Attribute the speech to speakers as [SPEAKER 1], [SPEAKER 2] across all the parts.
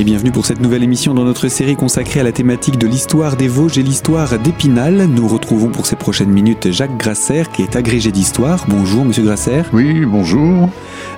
[SPEAKER 1] Et bienvenue pour cette nouvelle émission dans notre série consacrée à la thématique de l'histoire des Vosges et l'histoire d'Épinal. Nous retrouvons pour ces prochaines minutes Jacques Grasser qui est agrégé d'histoire. Bonjour monsieur Grasser.
[SPEAKER 2] Oui, bonjour.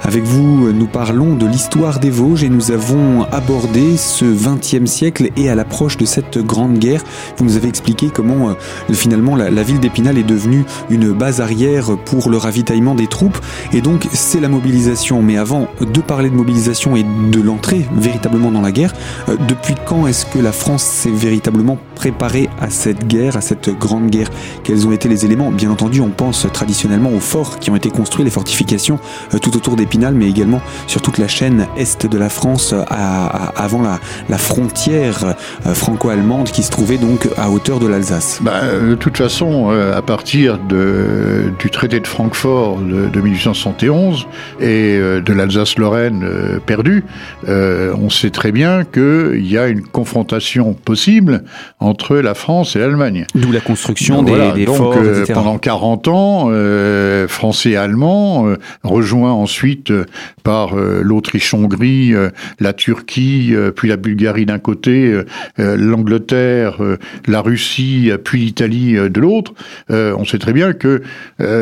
[SPEAKER 1] Avec vous, nous parlons de l'histoire des Vosges et nous avons abordé ce 20e siècle et à l'approche de cette grande guerre. Vous nous avez expliqué comment euh, finalement la, ville d'Épinal est devenue une base arrière pour le ravitaillement des troupes et donc c'est la mobilisation. Mais avant de parler de mobilisation et de l'entrée véritablement dans la guerre, euh, depuis quand est-ce que la France s'est véritablement préparée à cette guerre, à cette grande guerre? Quels ont été les éléments? Bien entendu, on pense traditionnellement aux forts qui ont été construits, les fortifications euh, tout autour mais également sur toute la chaîne est de la France à, à, avant la, la frontière euh, franco-allemande qui se trouvait donc à hauteur de l'Alsace.
[SPEAKER 2] Bah, de toute façon, à partir de, du traité de Francfort de, de 1871 et de l'Alsace-Lorraine perdue, on sait très bien qu'il y a une confrontation possible entre la France et l'Allemagne.
[SPEAKER 1] D'où la construction des,
[SPEAKER 2] voilà,
[SPEAKER 1] des
[SPEAKER 2] donc,
[SPEAKER 1] forts,
[SPEAKER 2] euh,
[SPEAKER 1] etc.
[SPEAKER 2] pendant 40 ans, euh, Français et Allemands, euh, rejoints ensuite euh, par euh, l'Autriche-Hongrie, euh, la Turquie, puis la Bulgarie d'un côté, l'Angleterre, la Russie, puis l'Italie de l'autre, on sait très bien que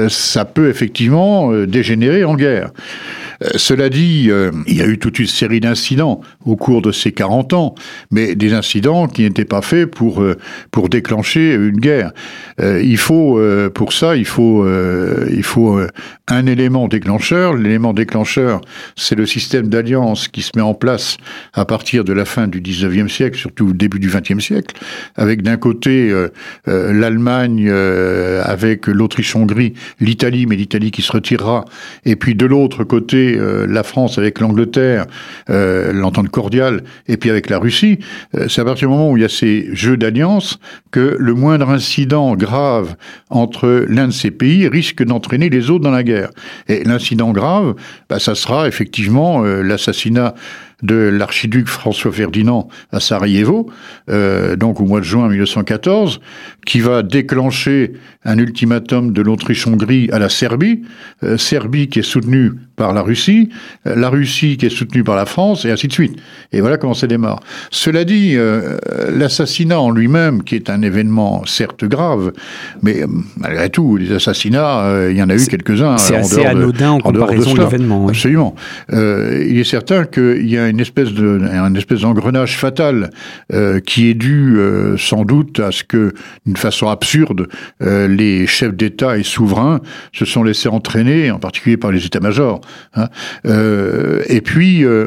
[SPEAKER 2] ça peut effectivement dégénérer en guerre. Cela dit, il y a eu toute une série d'incidents au cours de ces 40 ans, mais des incidents qui n'étaient pas faits pour, pour déclencher une guerre. Il faut, pour ça, il faut, il faut un élément déclencheur. L'élément déclencheur, c'est le système d'alliance qui se met en place à partir de la fin du 19e siècle, surtout début du 20e siècle, avec d'un côté euh, euh, l'Allemagne euh, avec l'Autriche-Hongrie, l'Italie, mais l'Italie qui se retirera, et puis de l'autre côté la France avec l'Angleterre, l'entente cordiale, et puis avec la Russie. C'est à partir du moment où il y a ces jeux d'alliance que le moindre incident grave entre l'un de ces pays risque d'entraîner les autres dans la guerre. Et l'incident grave, bah, ça sera effectivement euh, l'assassinat de l'archiduc François Ferdinand à Sarajevo, euh, donc au mois de juin 1914, qui va déclencher un ultimatum de l'Autriche-Hongrie à la Serbie, euh, Serbie qui est soutenue par la Russie, euh, la Russie qui est soutenue par la France, et ainsi de suite. Et voilà comment ça démarre. Cela dit, euh, l'assassinat en lui-même, qui est un événement certes grave, mais malgré tout, les assassinats, il y en a eu quelques-uns.
[SPEAKER 1] C'est assez
[SPEAKER 2] de-
[SPEAKER 1] anodin en comparaison de l'événement. oui.
[SPEAKER 2] Absolument. Il est certain qu'il y a une espèce de, un espèce d'engrenage fatal qui est dû sans doute à ce que, d'une façon absurde, euh, les chefs d'État et souverains se sont laissés entraîner, en particulier par les états-majors. hein. Euh, et puis, euh,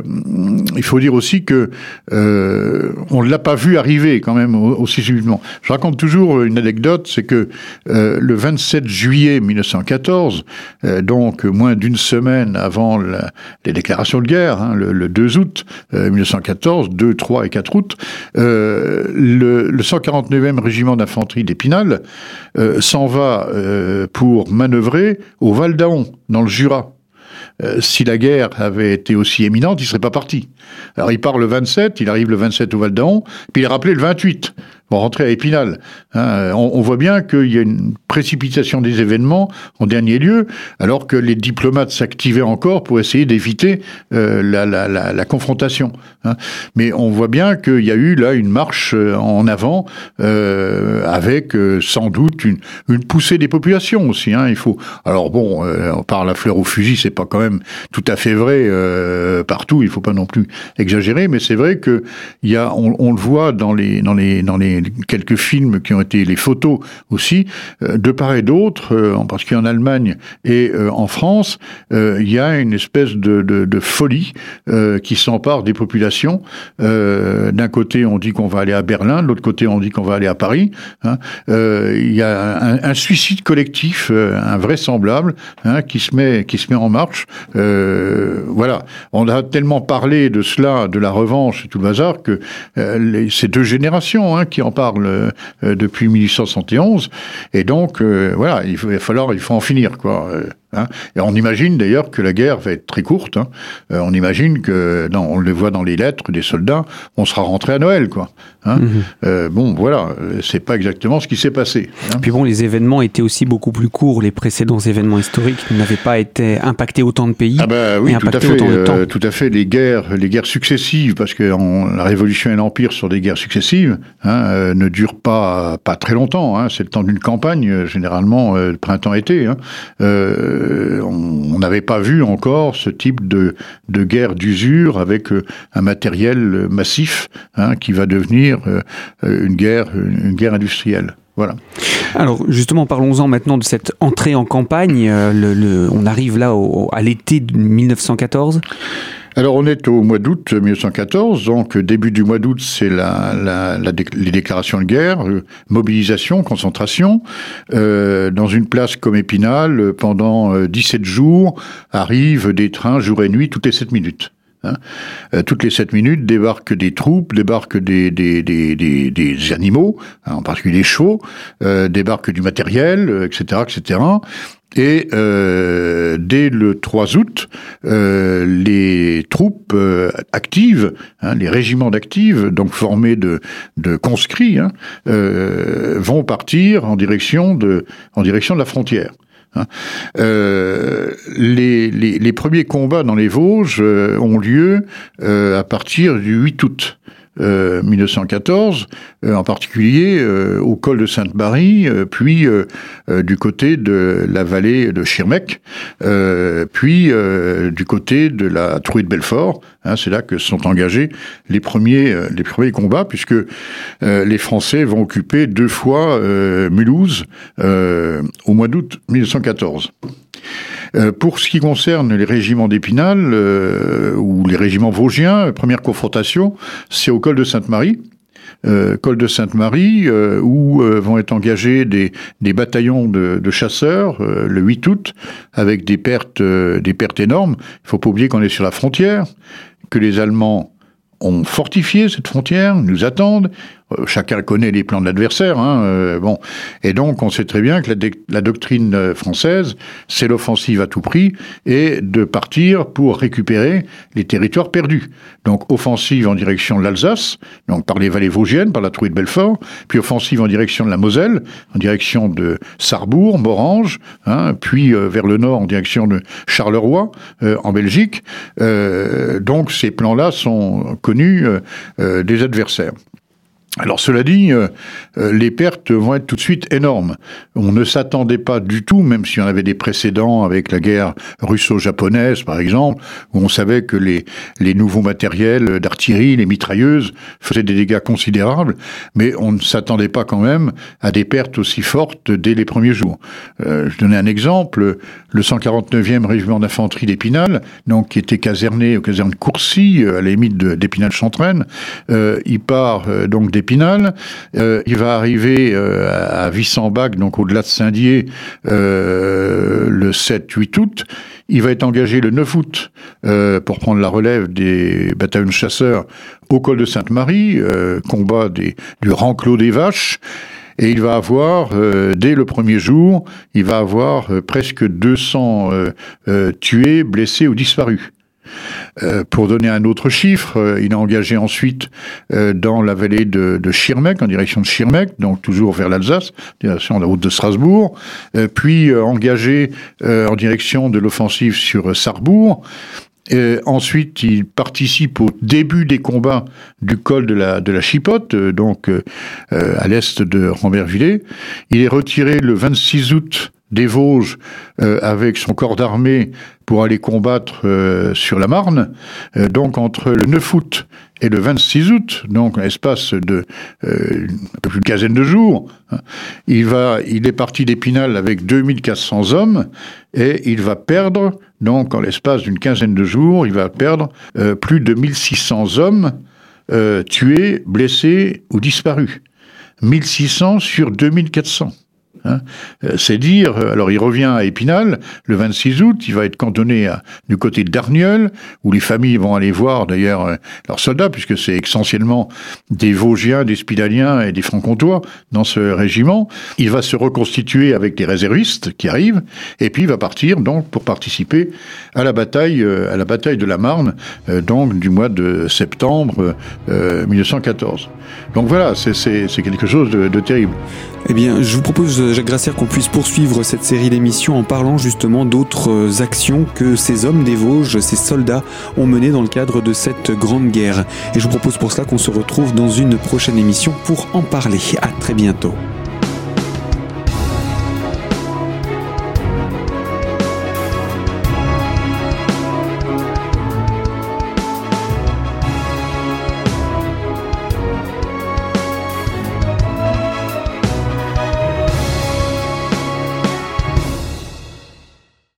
[SPEAKER 2] il faut dire aussi que on ne l'a pas vu arriver quand même au- aussi subitement. Je raconte toujours une anecdote, c'est que le 27 juillet 1914, euh, donc moins d'une semaine avant les déclarations de guerre, hein, le, le 2 août euh, 1914, 2, 3 et 4 août, le 149e régiment d'infanterie d'Épinal euh, s'en va euh, pour manœuvrer au Val d'Aon, dans le Jura. Euh, si la guerre avait été aussi éminente, il serait pas parti. Alors il part le 27, il arrive le 27 au Val d'Aon, puis il est rappelé le 28 pour rentrer à Épinal. Hein, on, on voit bien qu'il y a une précipitation des événements en dernier lieu, alors que les diplomates s'activaient encore pour essayer d'éviter euh, la, la, la, la confrontation. hein. Mais on voit bien qu'il y a eu là une marche euh, en avant, euh, avec euh, sans doute une, une poussée des populations aussi. Hein. Il faut. Alors bon, euh, on parle à fleur au fusil, c'est pas quand même tout à fait vrai euh, partout. Il faut pas non plus exagérer, mais c'est vrai que il y a, on, on le voit dans les dans les dans les quelques films qui ont été les photos aussi, euh, de part et d'autre, euh, en particulier en Allemagne et euh, en France, il y a une espèce de, folie qui s'empare des populations. D'un côté, on dit qu'on va aller à Berlin, de l'autre côté, on dit qu'on va aller à Paris. hein. Il y a un, suicide collectif invraisemblable hein, qui se met qui se met en marche. Voilà, on a tellement parlé de cela, de la revanche et tout le bazar que ces deux générations hein, qui en parlent euh, depuis 1871. Et donc, euh, voilà, il, il va falloir, il faut en finir, quoi. Hein. Et on imagine d'ailleurs que la guerre va être très courte. Hein. Euh, on imagine que, non, on le voit dans les lettres des soldats, on sera rentré à Noël, quoi. Hein. Mhm. Euh, bon, voilà, c'est pas exactement ce qui s'est passé.
[SPEAKER 1] Puis bon, les événements étaient aussi beaucoup plus courts. Les précédents événements historiques n'avaient pas été impactés autant de pays.
[SPEAKER 2] Ah bah oui, tout à fait. Euh, tout à fait. Les guerres, les guerres successives, parce que la Révolution et l'Empire sur des guerres successives, ne durent pas pas très longtemps. C'est le temps d'une campagne, généralement printemps-été. Euh, on n'avait pas vu encore ce type de, guerre d'usure avec euh, un matériel massif hein, qui va devenir euh, une guerre, une guerre industrielle. Voilà.
[SPEAKER 1] Alors justement, parlons-en maintenant de cette entrée en campagne. on arrive là à l'été 1914.
[SPEAKER 2] Alors on est au mois d'août 1914, donc début du mois d'août, c'est la, les déclarations de guerre, euh, mobilisation, concentration. Euh, dans une place comme Épinal, pendant 17 euh, jours, arrivent des trains jour et nuit toutes les 7 minutes. Hein. toutes les 7 minutes débarquent des troupes, débarquent des, des, des, des, animaux, hein, en particulier les chevaux, débarquent du matériel, etc., etc. Et euh, dès le 3 août, euh, les troupes euh, actives, hein, les régiments d'actives, donc formés de, conscrits, euh, vont partir en direction de, en direction de la frontière. Hein. Euh, les, les, les, premiers combats dans les Vosges ont lieu à partir du 8 août. 1914, euh, euh, en particulier euh, au col de Sainte-Marie, puis du côté de la vallée de Schirmeck, puis du côté de la Trouée de Belfort. Hein, c'est là que sont engagés les premiers, les premiers combats, puisque les Français vont occuper deux fois Mulhouse au mois d'août 1914. Euh, pour ce qui concerne les régiments d'Épinal euh, ou les régiments vosgiens, première confrontation, c'est au col de Sainte-Marie. Euh, col de Sainte-Marie, où vont être engagés des, bataillons de, chasseurs le 8 août, avec des pertes, des pertes énormes. Il faut pas oublier qu'on est sur la frontière, que les Allemands ont fortifié cette frontière, nous attendent. Euh, chacun connaît les plans de l'adversaire. Hein, euh, bon, et donc on sait très bien que la, doctrine euh, française, c'est l'offensive à tout prix et de partir pour récupérer les territoires perdus. Donc offensive en direction de l'Alsace, donc par les vallées vosgiennes, par la Trouée de Belfort, puis offensive en direction de la Moselle, en direction de Sarrebourg, Morange, hein, puis vers le nord en direction de Charleroi, en Belgique. donc ces plans-là sont connus des adversaires. Alors cela dit, euh, euh, les pertes vont être tout de suite énormes. On ne s'attendait pas du tout, même si on avait des précédents avec la guerre russo-japonaise par exemple, où on savait que les, nouveaux matériels d'artillerie, les mitrailleuses, faisaient des dégâts considérables, mais on ne s'attendait pas quand même à des pertes aussi fortes dès les premiers jours. Euh, je donnais un exemple, le 149e régiment d'infanterie d'Épinal, donc qui était caserné au caserne Courcy, à la limite d'Épinal-Chantraine, il part donc des Épinal. Euh, il va arriver euh, à Vissambach, donc au-delà de Saint-Dié, euh, le 7-8 août. Il va être engagé le 9 août pour prendre la relève des bataillons de chasseurs au col de Sainte-Marie, combat du Ranclos des Vaches. Et il va avoir, dès le premier jour, il va avoir presque 200 tués, blessés ou disparus. Euh, pour donner un autre chiffre, euh, il a engagé ensuite euh, dans la vallée de, Schirmeck, en direction de Schirmeck, donc toujours vers l'Alsace, direction la route de Strasbourg, puis engagé en direction de l'offensive sur Sarrebourg. ensuite, il participe au début des combats du col de la, Chipote, donc à l'est de Rambervillers. Il est retiré le 26 août des Vosges avec son corps d'armée pour aller combattre euh, sur la Marne. Euh, donc entre le 9 août et le 26 août, donc un espace de un peu plus d'une quinzaine de jours, hein, il, va, il est parti d'Épinal avec 2400 hommes et il va perdre, donc en l'espace d'une quinzaine de jours, il va perdre plus de 1600 hommes tués, blessés ou disparus. 1600 sur 2400. Hein. Euh, c'est dire, euh, alors il revient à Épinal le 26 août, il va être cantonné du côté d'Arnieul, où les familles vont aller voir d'ailleurs euh, leurs soldats, puisque c'est essentiellement des Vosgiens, des Spidaliens et des Franc-Comtois dans ce régiment. Il va se reconstituer avec les réservistes qui arrivent, et puis il va partir donc pour participer à la bataille, à la bataille de la Marne, donc du mois de septembre 1914. Donc voilà, c'est quelque chose de, de terrible.
[SPEAKER 1] Eh bien, je vous propose, Jacques qu'on puisse poursuivre cette série d'émissions en parlant justement d'autres actions que ces hommes des Vosges, ces soldats, ont menées dans le cadre de cette grande guerre. Et je vous propose pour cela qu'on se retrouve dans une prochaine émission pour en parler. À très bientôt.